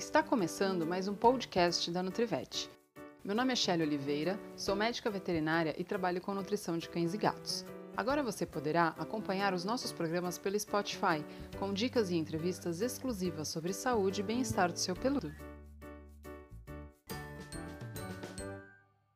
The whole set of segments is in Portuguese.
Está começando mais um podcast da Nutrivete. Meu nome é Shelly Oliveira, sou médica veterinária e trabalho com nutrição de cães e gatos. Agora você poderá acompanhar os nossos programas pelo Spotify, com dicas e entrevistas exclusivas sobre saúde e bem-estar do seu peludo.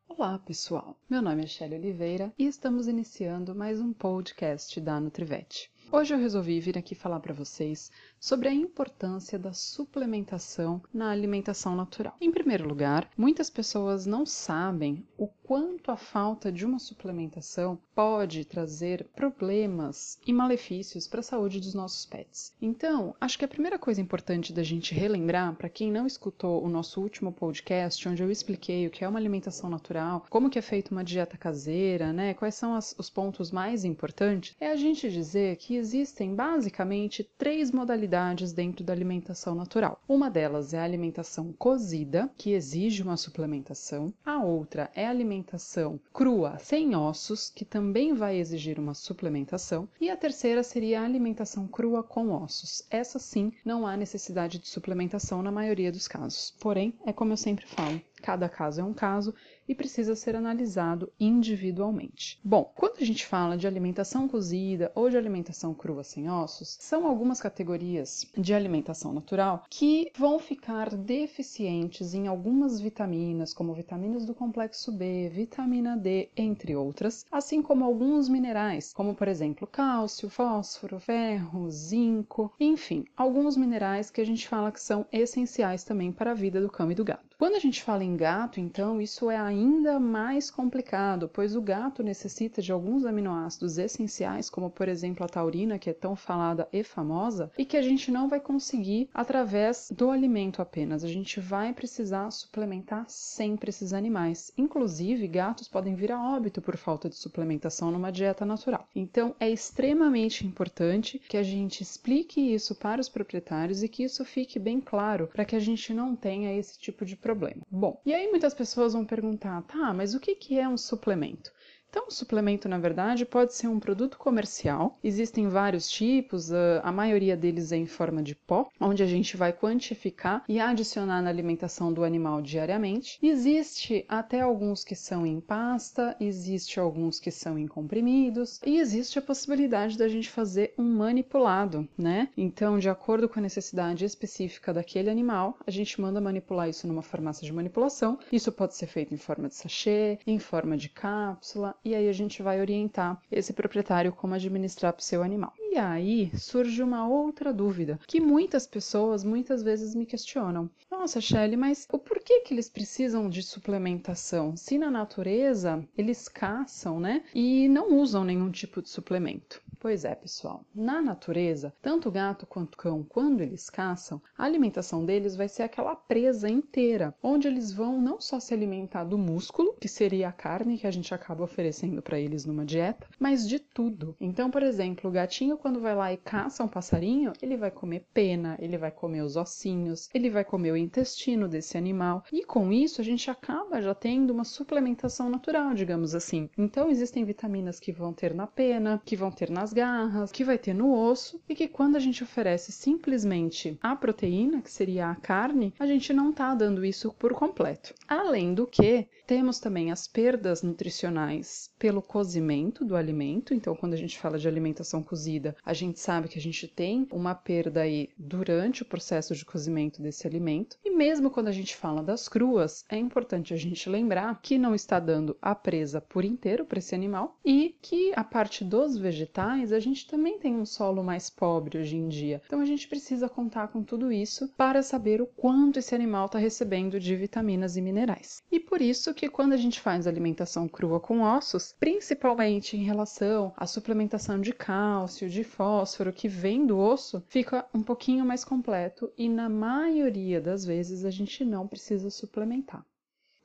Olá, pessoal. Meu nome é Shelly Oliveira e estamos iniciando mais um podcast da Nutrivete. Hoje eu resolvi vir aqui falar para vocês sobre a importância da suplementação na alimentação natural. Em primeiro lugar, muitas pessoas não sabem o quanto a falta de uma suplementação pode trazer problemas e malefícios para a saúde dos nossos pets. Então, acho que a primeira coisa importante da gente relembrar, para quem não escutou o nosso último podcast, onde eu expliquei o que é uma alimentação natural, como que é feita uma dieta caseira, né, quais são as, os pontos mais importantes, é a gente dizer que existem basicamente três modalidades dentro da alimentação natural. Uma delas é a alimentação cozida, que exige uma suplementação. A outra é a alimentação crua, sem ossos, que também vai exigir uma suplementação. E a terceira seria a alimentação crua com ossos. Essa sim não há necessidade de suplementação na maioria dos casos. Porém, é como eu sempre falo, cada caso é um caso e precisa ser analisado individualmente. Bom, quando a gente fala de alimentação cozida ou de alimentação crua sem ossos, são algumas categorias de alimentação natural que vão ficar deficientes em algumas vitaminas, como vitaminas do complexo B, vitamina D, entre outras, assim como alguns minerais, como por exemplo cálcio, fósforo, ferro, zinco, enfim, alguns minerais que a gente fala que são essenciais também para a vida do cão e do gato. Quando a gente fala em gato, então, isso é ainda mais complicado, pois o gato necessita de alguns aminoácidos essenciais, como por exemplo a taurina, que é tão falada e famosa, e que a gente não vai conseguir através do alimento apenas. A gente vai precisar suplementar sempre esses animais. Inclusive, gatos podem vir a óbito por falta de suplementação numa dieta natural. Então, é extremamente importante que a gente explique isso para os proprietários e que isso fique bem claro para que a gente não tenha esse tipo de problema. Bom, e aí muitas pessoas vão perguntar, tá, mas o que, que é um suplemento? Então, o suplemento, na verdade, pode ser um produto comercial. Existem vários tipos, a maioria deles é em forma de pó, onde a gente vai quantificar e adicionar na alimentação do animal diariamente. Existe até alguns que são em pasta, existe alguns que são em comprimidos e existe a possibilidade da gente fazer um manipulado, né? Então, de acordo com a necessidade específica daquele animal, a gente manda manipular isso numa farmácia de manipulação. Isso pode ser feito em forma de sachê, em forma de cápsula e aí a gente vai orientar esse proprietário como administrar para o seu animal. E aí surge uma outra dúvida que muitas pessoas muitas vezes me questionam. Nossa, Shelly, mas o porquê que eles precisam de suplementação? Se na natureza eles caçam, né? E não usam nenhum tipo de suplemento. Pois é, pessoal. Na natureza, tanto gato quanto cão, quando eles caçam, a alimentação deles vai ser aquela presa inteira, onde eles vão não só se alimentar do músculo, que seria a carne que a gente acaba oferecendo para eles numa dieta, mas de tudo. Então, por exemplo, o gatinho quando vai lá e caça um passarinho, ele vai comer pena, ele vai comer os ossinhos, ele vai comer o intestino desse animal. E com isso a gente acaba já tendo uma suplementação natural, digamos assim. Então existem vitaminas que vão ter na pena, que vão ter nas garras, que vai ter no osso e que quando a gente oferece simplesmente a proteína, que seria a carne, a gente não está dando isso por completo. Além do que, temos também as perdas nutricionais pelo cozimento do alimento. Então, quando a gente fala de alimentação cozida, a gente sabe que a gente tem uma perda aí durante o processo de cozimento desse alimento. E mesmo quando a gente fala das cruas, é importante a gente lembrar que não está dando a presa por inteiro para esse animal e que a parte dos vegetais a gente também tem um solo mais pobre hoje em dia. Então a gente precisa contar com tudo isso para saber o quanto esse animal está recebendo de vitaminas e minerais. E por isso que quando a gente faz alimentação crua com ossos, principalmente em relação à suplementação de cálcio, fósforo que vem do osso, fica um pouquinho mais completo e na maioria das vezes a gente não precisa suplementar.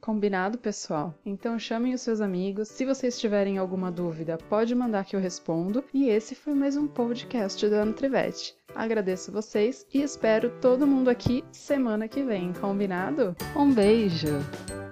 Combinado, pessoal? Então chamem os seus amigos. Se vocês tiverem alguma dúvida, pode mandar que eu respondo. E esse foi mais um podcast da Nutrivete. Agradeço vocês e espero todo mundo aqui semana que vem, combinado? Um beijo!